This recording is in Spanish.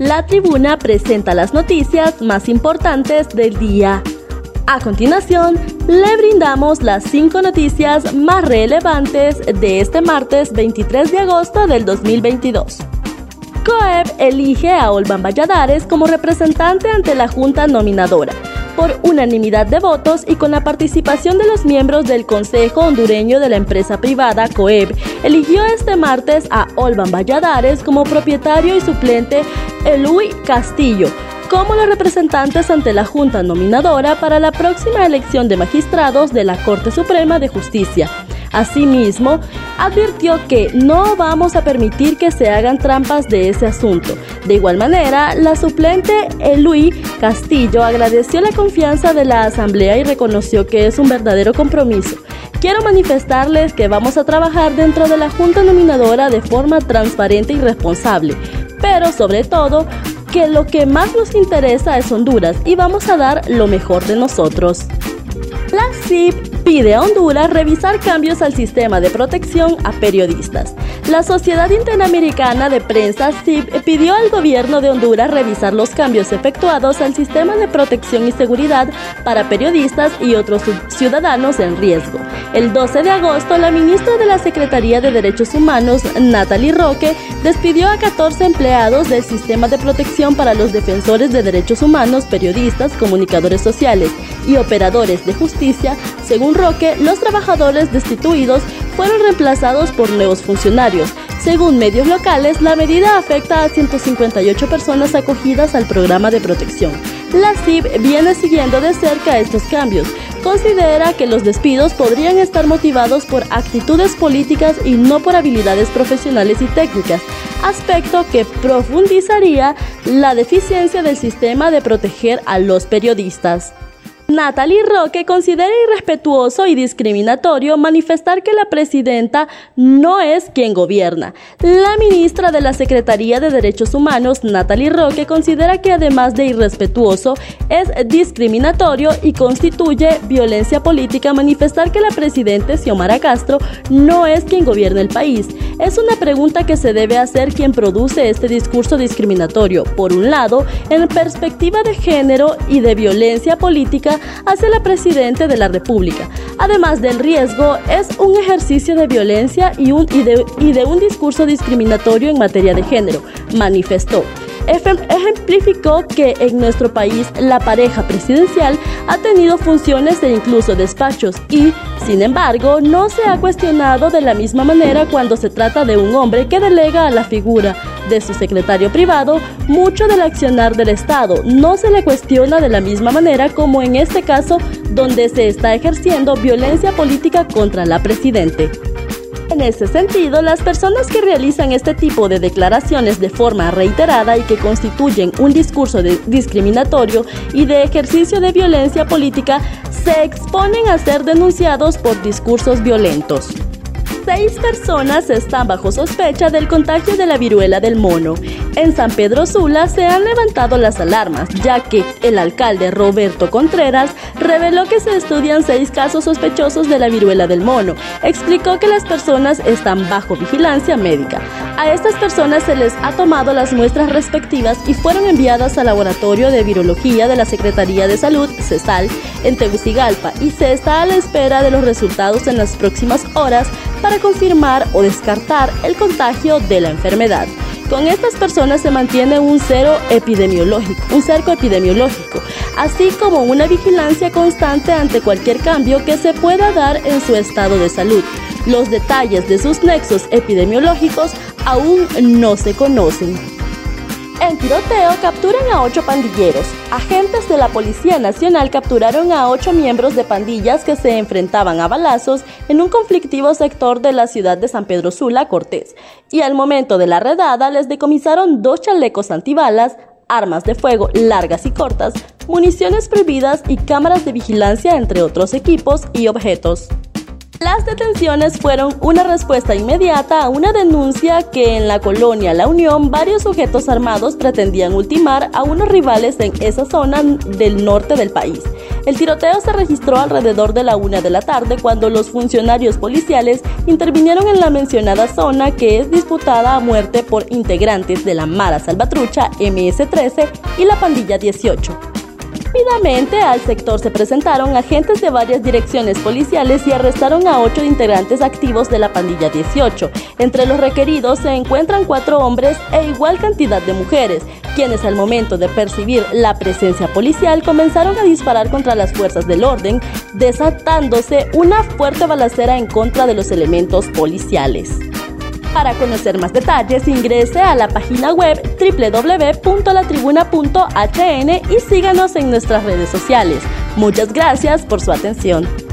la tribuna presenta las noticias más importantes del día. A continuación, le brindamos las cinco noticias más relevantes de este martes 23 de agosto del 2022. COEP elige a Olvan Valladares como representante ante la Junta Nominadora por unanimidad de votos y con la participación de los miembros del Consejo Hondureño de la empresa privada COEB, eligió este martes a Olvan Valladares como propietario y suplente Eluy Castillo como los representantes ante la Junta Nominadora para la próxima elección de magistrados de la Corte Suprema de Justicia. Asimismo, advirtió que no vamos a permitir que se hagan trampas de ese asunto. De igual manera, la suplente Eluí Castillo agradeció la confianza de la Asamblea y reconoció que es un verdadero compromiso. Quiero manifestarles que vamos a trabajar dentro de la Junta Nominadora de forma transparente y responsable, pero sobre todo que lo que más nos interesa es Honduras y vamos a dar lo mejor de nosotros. La CIP pide a Honduras revisar cambios al sistema de protección a periodistas. La Sociedad Interamericana de Prensa, CIP, pidió al gobierno de Honduras revisar los cambios efectuados al sistema de protección y seguridad para periodistas y otros ciudadanos en riesgo. El 12 de agosto, la ministra de la Secretaría de Derechos Humanos, Natalie Roque, despidió a 14 empleados del sistema de protección para los defensores de derechos humanos, periodistas, comunicadores sociales y operadores de justicia, según Roque, los trabajadores destituidos fueron reemplazados por nuevos funcionarios. Según medios locales, la medida afecta a 158 personas acogidas al programa de protección. La CIB viene siguiendo de cerca estos cambios. Considera que los despidos podrían estar motivados por actitudes políticas y no por habilidades profesionales y técnicas, aspecto que profundizaría la deficiencia del sistema de proteger a los periodistas. Natalie Roque considera irrespetuoso y discriminatorio manifestar que la presidenta no es quien gobierna. La ministra de la Secretaría de Derechos Humanos, Natalie Roque, considera que además de irrespetuoso, es discriminatorio y constituye violencia política manifestar que la presidenta Xiomara Castro no es quien gobierna el país. Es una pregunta que se debe hacer quien produce este discurso discriminatorio. Por un lado, en perspectiva de género y de violencia política, hacia la Presidente de la República. Además del riesgo, es un ejercicio de violencia y, de, y de un discurso discriminatorio en materia de género, manifestó ejemplificó que en nuestro país la pareja presidencial ha tenido funciones e incluso despachos y, sin embargo, no se ha cuestionado de la misma manera cuando se trata de un hombre que delega a la figura de su secretario privado mucho del accionar del Estado. No se le cuestiona de la misma manera como en este caso donde se está ejerciendo violencia política contra la presidente. En ese sentido, las personas que realizan este tipo de declaraciones de forma reiterada y que constituyen un discurso discriminatorio y de ejercicio de violencia política se exponen a ser denunciados por discursos violentos seis personas están bajo sospecha del contagio de la viruela del mono. En San Pedro Sula se han levantado las alarmas, ya que el alcalde Roberto Contreras reveló que se estudian seis casos sospechosos de la viruela del mono. Explicó que las personas están bajo vigilancia médica. A estas personas se les ha tomado las muestras respectivas y fueron enviadas al laboratorio de virología de la Secretaría de Salud, CESAL, en Tegucigalpa, y se está a la espera de los resultados en las próximas horas para confirmar o descartar el contagio de la enfermedad. Con estas personas se mantiene un cero epidemiológico, un cerco epidemiológico, así como una vigilancia constante ante cualquier cambio que se pueda dar en su estado de salud. Los detalles de sus nexos epidemiológicos aún no se conocen. En tiroteo capturan a ocho pandilleros. Agentes de la Policía Nacional capturaron a ocho miembros de pandillas que se enfrentaban a balazos en un conflictivo sector de la ciudad de San Pedro Sula, Cortés. Y al momento de la redada les decomisaron dos chalecos antibalas, armas de fuego largas y cortas, municiones prohibidas y cámaras de vigilancia, entre otros equipos y objetos. Las detenciones fueron una respuesta inmediata a una denuncia que en la colonia La Unión varios sujetos armados pretendían ultimar a unos rivales en esa zona del norte del país. El tiroteo se registró alrededor de la una de la tarde cuando los funcionarios policiales intervinieron en la mencionada zona que es disputada a muerte por integrantes de la Mara Salvatrucha MS-13 y la Pandilla 18. Rápidamente al sector se presentaron agentes de varias direcciones policiales y arrestaron a ocho integrantes activos de la pandilla 18. Entre los requeridos se encuentran cuatro hombres e igual cantidad de mujeres, quienes al momento de percibir la presencia policial comenzaron a disparar contra las fuerzas del orden, desatándose una fuerte balacera en contra de los elementos policiales. Para conocer más detalles, ingrese a la página web www.latribuna.hn y síganos en nuestras redes sociales. Muchas gracias por su atención.